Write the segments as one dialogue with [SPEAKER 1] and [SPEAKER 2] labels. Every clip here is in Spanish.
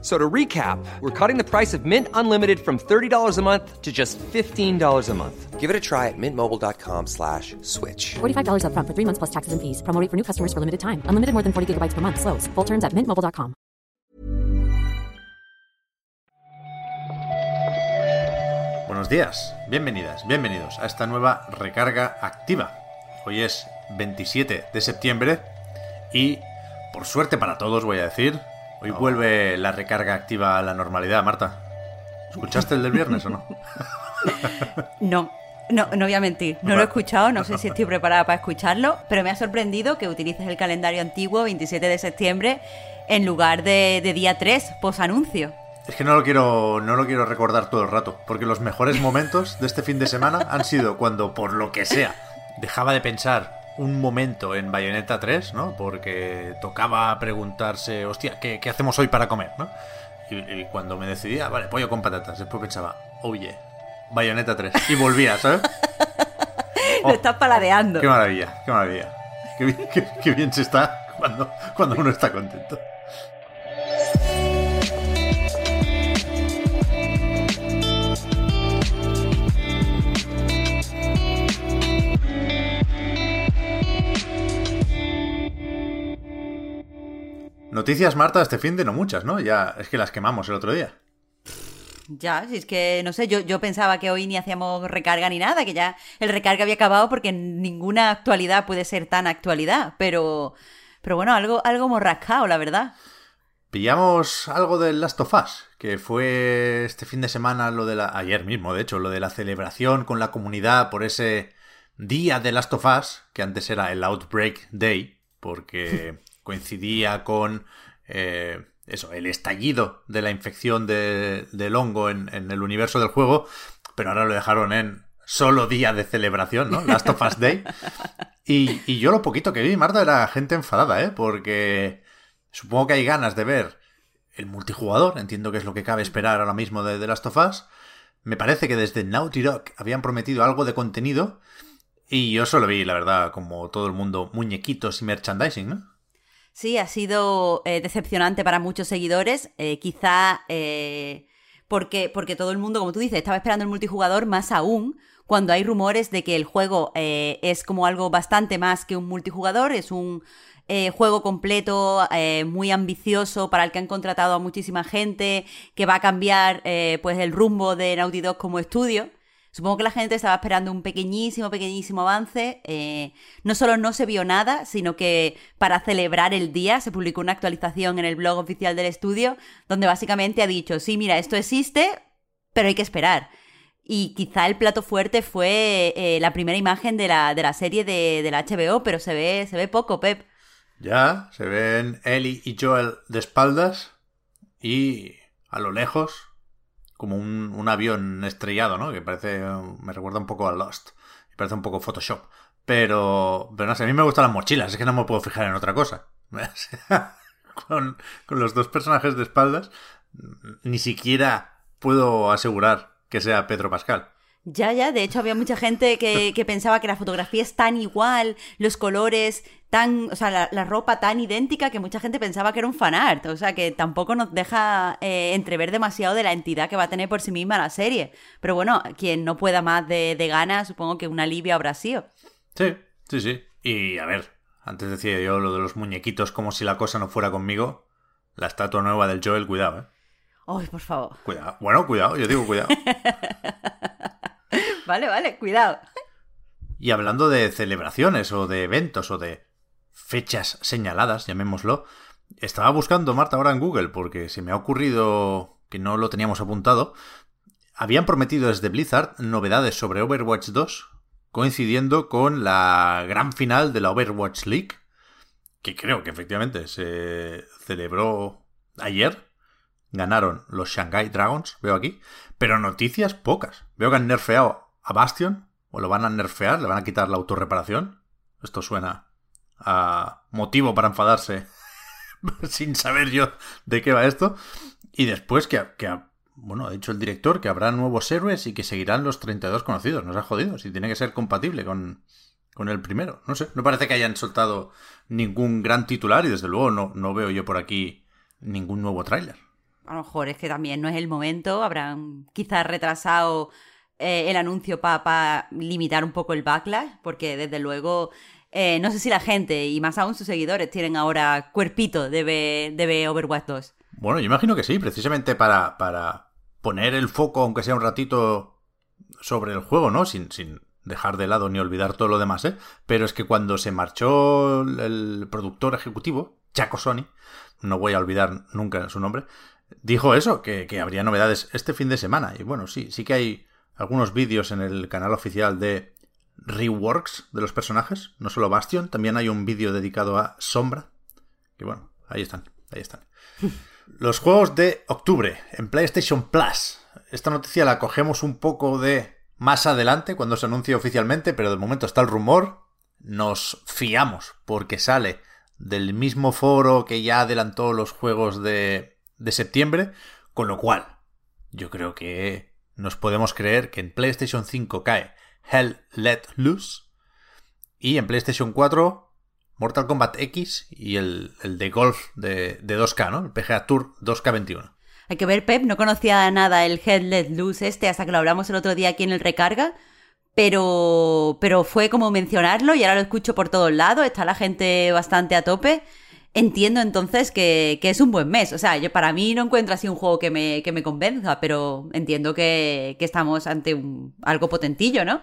[SPEAKER 1] So to recap, we're cutting the price of Mint Unlimited from $30 a month to just $15 a month.
[SPEAKER 2] Give it a try at mintmobile.com slash switch.
[SPEAKER 3] $45 upfront for three months plus taxes and fees. Promo rate for new customers for limited time. Unlimited more than 40 gigabytes per month. Slows. Full terms at mintmobile.com.
[SPEAKER 4] Buenos días, bienvenidas, bienvenidos a esta nueva recarga activa. Hoy es 27 de septiembre y, por suerte para todos, voy a decir, hoy vuelve la recarga activa a la normalidad, Marta. ¿Escuchaste el del viernes o no?
[SPEAKER 5] No, no, no voy a mentir. No lo he escuchado, no sé si estoy preparada para escucharlo, pero me ha sorprendido que utilices el calendario antiguo, 27 de septiembre, en lugar de, de día 3, posanuncio.
[SPEAKER 4] Es que no lo quiero, no lo quiero recordar todo el rato, porque los mejores momentos de este fin de semana han sido cuando, por lo que sea, dejaba de pensar un momento en Bayonetta 3, ¿no? Porque tocaba preguntarse, hostia, ¿qué, qué hacemos hoy para comer, ¿no? Y, y cuando me decidía, vale, pollo con patatas, después pensaba, oye, Bayonetta 3, y volvía, ¿sabes?
[SPEAKER 5] Lo estás paladeando.
[SPEAKER 4] Qué maravilla, qué maravilla. Qué, bien- qué- qué bien se está cuando, cuando uno está contento. Noticias, Marta, este fin de no muchas, ¿no? Ya es que las quemamos el otro día.
[SPEAKER 5] Ya, si es que, no sé, yo, yo pensaba que hoy ni hacíamos recarga ni nada, que ya el recarga había acabado porque ninguna actualidad puede ser tan actualidad, pero, pero bueno, algo, algo hemos rascado, la verdad.
[SPEAKER 4] Pillamos algo del Last of Us, que fue este fin de semana lo de la. ayer mismo, de hecho, lo de la celebración con la comunidad por ese día de Last of Us, que antes era el Outbreak Day, porque coincidía con eh, eso, el estallido de la infección de- del hongo en, en el universo del juego, pero ahora lo dejaron en solo día de celebración, ¿no? Last of Us Day. Y, y yo lo poquito que vi, Marta, era gente enfadada, ¿eh? Porque supongo que hay ganas de ver el multijugador, entiendo que es lo que cabe esperar ahora mismo de The Last of Us. Me parece que desde Naughty Dog habían prometido algo de contenido y yo solo vi, la verdad, como todo el mundo, muñequitos y merchandising, ¿no?
[SPEAKER 5] Sí, ha sido eh, decepcionante para muchos seguidores. eh, quizá eh, porque, porque todo el mundo, como tú dices, estaba esperando el multijugador más aún cuando hay rumores de que el juego es como algo bastante más que un multijugador, es un juego completo, muy ambicioso, para el que han contratado a muchísima gente, que va a cambiar pues el rumbo de Naughty Dog como estudio. Supongo que la gente estaba esperando un pequeñísimo, pequeñísimo avance. eh, no solo no se vio nada, sino que para celebrar el día se publicó una actualización en el blog oficial del estudio donde básicamente ha dicho, sí, mira, esto existe, pero hay que esperar. Y quizá el plato fuerte fue eh, la primera imagen de la, de la serie de, de la HBO, pero se ve, se ve poco, Pep.
[SPEAKER 4] Ya, se ven Ellie y Joel de espaldas y a lo lejos como un, un avión estrellado, ¿no? Que parece, me recuerda un poco a Lost. Parece un poco Photoshop. Pero, pero no sé, a mí me gustan las mochilas, es que no me puedo fijar en otra cosa. Con, con los dos personajes de espaldas, ni siquiera puedo asegurar que sea Pedro Pascal.
[SPEAKER 5] Ya, ya, de hecho había mucha gente que, que pensaba que la fotografía es tan igual, los colores tan, o sea, la, la ropa tan idéntica que mucha gente pensaba que era un fanart, o sea, que tampoco nos deja eh, entrever demasiado de la entidad que va a tener por sí misma la serie. Pero bueno, quien no pueda más de, de ganas, supongo que un alivio habrá sido.
[SPEAKER 4] Sí, sí, sí. Y a ver, antes decía yo lo de los muñequitos como si la cosa no fuera conmigo. La estatua nueva del Joel, cuidado, eh.
[SPEAKER 5] Ay, por favor.
[SPEAKER 4] Cuidado. Bueno, cuidado, yo digo cuidado.
[SPEAKER 5] Vale, vale, cuidado.
[SPEAKER 4] Y hablando de celebraciones o de eventos o de fechas señaladas, llamémoslo, estaba buscando Marta ahora en Google porque se me ha ocurrido que no lo teníamos apuntado. Habían prometido desde Blizzard novedades sobre Overwatch 2, coincidiendo con la gran final de la Overwatch League, que creo que efectivamente se celebró ayer. Ganaron los Shanghai Dragons, veo aquí, pero noticias pocas. Veo que han nerfeado a Bastion, o lo van a nerfear, le van a quitar la autorreparación. Esto suena motivo para enfadarse sin saber yo de qué va esto. Y después que, que, bueno, ha dicho el director que habrá nuevos héroes y que seguirán los 32 conocidos. Nos ha jodido, si tiene que ser compatible con, con el primero. No sé, no parece que hayan soltado ningún gran titular y desde luego no, no veo yo por aquí ningún nuevo tráiler.
[SPEAKER 5] A lo mejor es que también no es el momento, habrán quizás retrasado eh, el anuncio para limitar un poco el backlash, porque desde luego eh, no sé si la gente y más aún sus seguidores tienen ahora cuerpito de ver, de ver Overwatch 2.
[SPEAKER 4] Bueno, yo imagino que sí, precisamente para, para poner el foco, aunque sea un ratito, sobre el juego, ¿no? Sin, sin dejar de lado ni olvidar todo lo demás, ¿eh? Pero es que cuando se marchó el productor ejecutivo, Chaco Sony, no voy a olvidar nunca su nombre, dijo eso, que, que habría novedades este fin de semana. Y bueno, sí, sí que hay algunos vídeos en el canal oficial de reworks de los personajes, no solo Bastion, también hay un vídeo dedicado a Sombra. Que bueno, ahí están, ahí están. Los juegos de octubre en PlayStation Plus. Esta noticia la cogemos un poco de más adelante cuando se anuncie oficialmente, pero de momento está el rumor. Nos fiamos porque sale del mismo foro que ya adelantó los juegos de, de septiembre, con lo cual yo creo que nos podemos creer que en PlayStation 5 cae Hell Let Loose y en PlayStation 4 Mortal Kombat X y el, de golf de, 2K, ¿no? El PGA Tour 2K21.
[SPEAKER 5] Hay que ver, Pep, no conocía nada el Head Let Loose este hasta que lo hablamos el otro día aquí en el recarga, pero, pero fue como mencionarlo y ahora lo escucho por todos lados, está la gente bastante a tope. Entiendo entonces que, es un buen mes. O sea, yo para mí no encuentro así un juego que me, que me convenza, pero entiendo que, estamos ante un, algo potentillo, ¿no?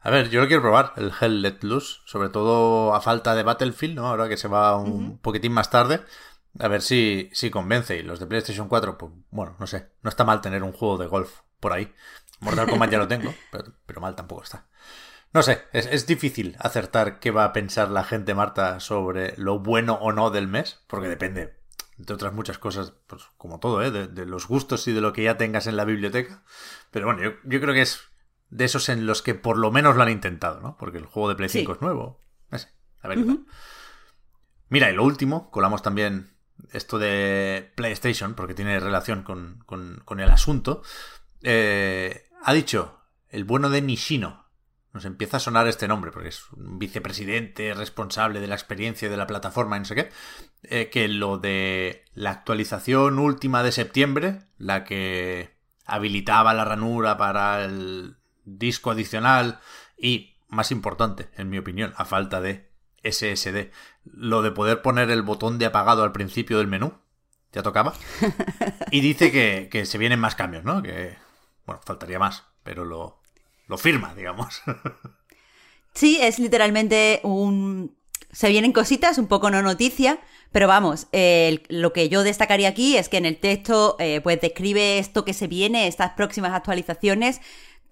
[SPEAKER 4] A ver, yo lo quiero probar, el Hell Let Loose, sobre todo a falta de Battlefield, ¿no? Ahora que se va un poquitín más tarde. A ver si, si convence. Y los de PlayStation 4, pues bueno, no sé. No está mal tener un juego de golf por ahí. Mortal Kombat ya lo tengo, pero, pero mal tampoco está. No sé, es, difícil acertar qué va a pensar la gente, Marta, sobre lo bueno o no del mes, porque depende, entre otras muchas cosas, pues como todo, ¿eh? de, los gustos y de lo que ya tengas en la biblioteca. Pero bueno, yo, creo que es de esos en los que por lo menos lo han intentado, ¿no? Porque el juego de Play 5 es nuevo. a ver Mira, y lo último, colamos también esto de PlayStation, porque tiene relación con, con, el asunto. Eh, ha dicho el bueno de Nishino, nos empieza a sonar este nombre, porque es un vicepresidente responsable de la experiencia de la plataforma, no sé qué, eh, que lo de la actualización última de septiembre, la que habilitaba la ranura para el disco adicional y, más importante, en mi opinión, a falta de SSD, lo de poder poner el botón de apagado al principio del menú, ya tocaba, y dice que, que se vienen más cambios, ¿no? Que, bueno, faltaría más, pero lo, lo firma, digamos.
[SPEAKER 5] Sí, es literalmente un... Se vienen cositas, un poco no noticia, pero vamos, lo que yo destacaría aquí es que en el texto eh, pues describe esto que se viene, estas próximas actualizaciones,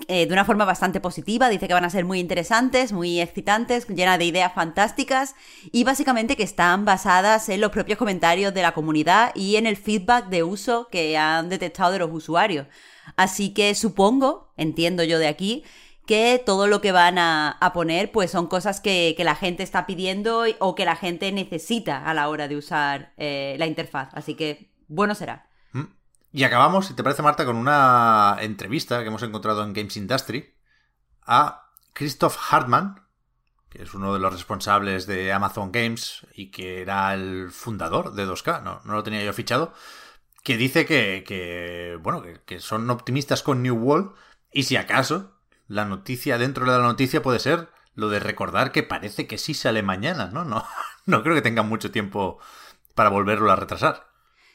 [SPEAKER 5] eh, de una forma bastante positiva. Dice que van a ser muy interesantes, muy excitantes, llenas de ideas fantásticas y básicamente que están basadas en los propios comentarios de la comunidad y en el feedback de uso que han detectado de los usuarios. Así que supongo, entiendo yo de aquí, que todo lo que van a, poner pues son cosas que, la gente está pidiendo o que la gente necesita a la hora de usar eh, la interfaz. Así que bueno será.
[SPEAKER 4] Y acabamos, si te parece Marta, con una entrevista que hemos encontrado en Games Industry a Christoph Hartmann, que es uno de los responsables de Amazon Games y que era el fundador de 2K, no, no lo tenía yo fichado, que dice que, bueno, que, son optimistas con New World y si acaso la noticia dentro de la noticia puede ser lo de recordar que parece que sí sale mañana, ¿no? No, no creo que tengan mucho tiempo para volverlo a retrasar.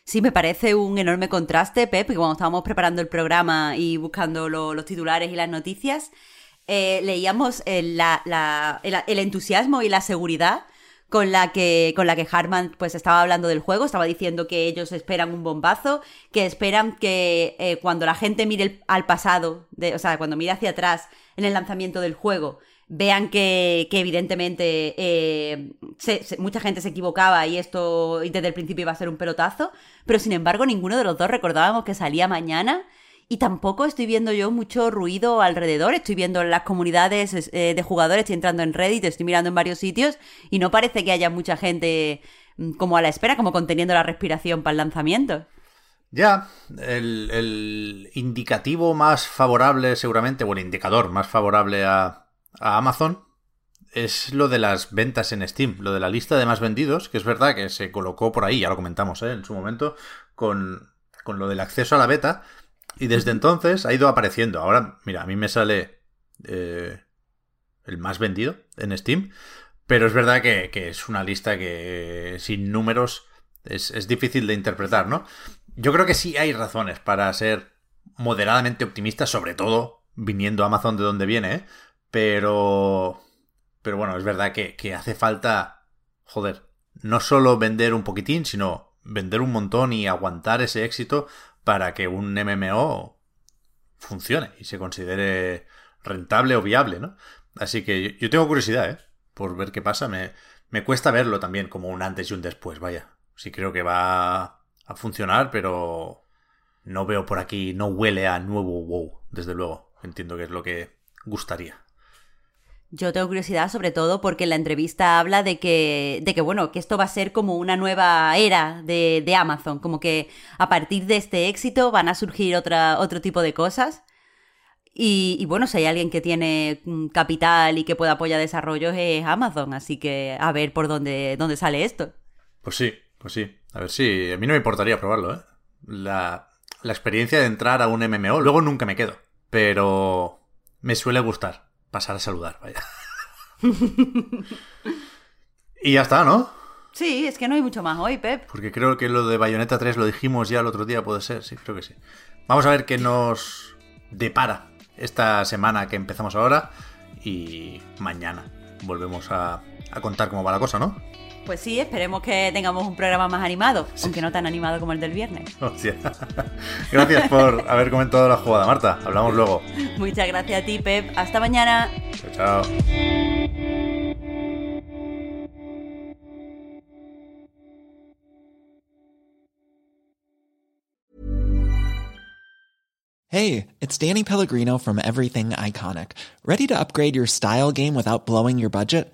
[SPEAKER 5] Sí, me parece un enorme contraste, Pep, que cuando estábamos preparando el programa y buscando los titulares y las noticias, eh, leíamos el, el entusiasmo y la seguridad con la que, con la que Harman pues estaba hablando del juego, estaba diciendo que ellos esperan un bombazo, que esperan que eh, cuando la gente mire al pasado, o sea, cuando mire hacia atrás en el lanzamiento del juego, vean que, que evidentemente eh, mucha gente se equivocaba y esto desde el principio iba a ser un pelotazo, pero sin embargo ninguno de los dos recordábamos que salía mañana y tampoco estoy viendo yo mucho ruido alrededor. Estoy viendo las comunidades eh, de jugadores, estoy entrando en Reddit, estoy mirando en varios sitios y no parece que haya mucha gente mm, como a la espera, como conteniendo la respiración para el lanzamiento.
[SPEAKER 4] Ya, el, indicativo más favorable seguramente, o el indicador más favorable a, a Amazon es lo de las ventas en Steam, lo de la lista de más vendidos, que es verdad que se colocó por ahí, ya lo comentamos ¿eh? en su momento, con, con lo del acceso a la beta, y desde entonces ha ido apareciendo. Ahora, mira, a mí me sale eh, el más vendido en Steam, pero es verdad que, que es una lista que sin números es, es, difícil de interpretar, ¿no? Yo creo que sí hay razones para ser moderadamente optimista, sobre todo viniendo a Amazon de donde viene, ¿eh? pero pero bueno, es verdad que, que hace falta, joder, no solo vender un poquitín, sino vender un montón y aguantar ese éxito para que un MMO funcione y se considere rentable o viable, ¿no? Así que yo, tengo curiosidad, ¿eh? Por ver qué pasa. Me, me cuesta verlo también como un antes y un después, vaya. Sí creo que va a funcionar, pero no veo por aquí, no huele a nuevo WoW, desde luego. Entiendo que es lo que gustaría.
[SPEAKER 5] Yo tengo curiosidad sobre todo porque en la entrevista habla de que, de que bueno, que esto va a ser como una nueva era de, Amazon, como que a partir de este éxito van a surgir otra, otro tipo de cosas. Y, y, bueno, si hay alguien que tiene mm, capital y que pueda apoyar desarrollos es Amazon, así que a ver por dónde, dónde sale esto.
[SPEAKER 4] Pues sí, pues sí. A ver si. A mí no me importaría probarlo, ¿eh? La, la experiencia de entrar a un MMO, luego nunca me quedo. Pero me suele gustar pasar a saludar, vaya. y ya está, ¿no?
[SPEAKER 5] Sí, es que no hay mucho más hoy, Pep.
[SPEAKER 4] Porque creo que lo de Bayonetta 3 lo dijimos ya el otro día, puede ser, sí, creo que sí. Vamos a ver qué nos depara esta semana que empezamos ahora y mañana volvemos a, a contar cómo va la cosa, ¿no?
[SPEAKER 5] Pues sí, esperemos que tengamos un programa más animado, sí. aunque no tan animado como el del viernes.
[SPEAKER 4] Hostia. Gracias por haber comentado la jugada, Marta. Hablamos luego.
[SPEAKER 5] Muchas gracias a ti, Pep. Hasta mañana.
[SPEAKER 4] Chao, chao.
[SPEAKER 6] Hey, it's Danny Pellegrino from Everything Iconic. Ready to upgrade your style game without blowing your budget?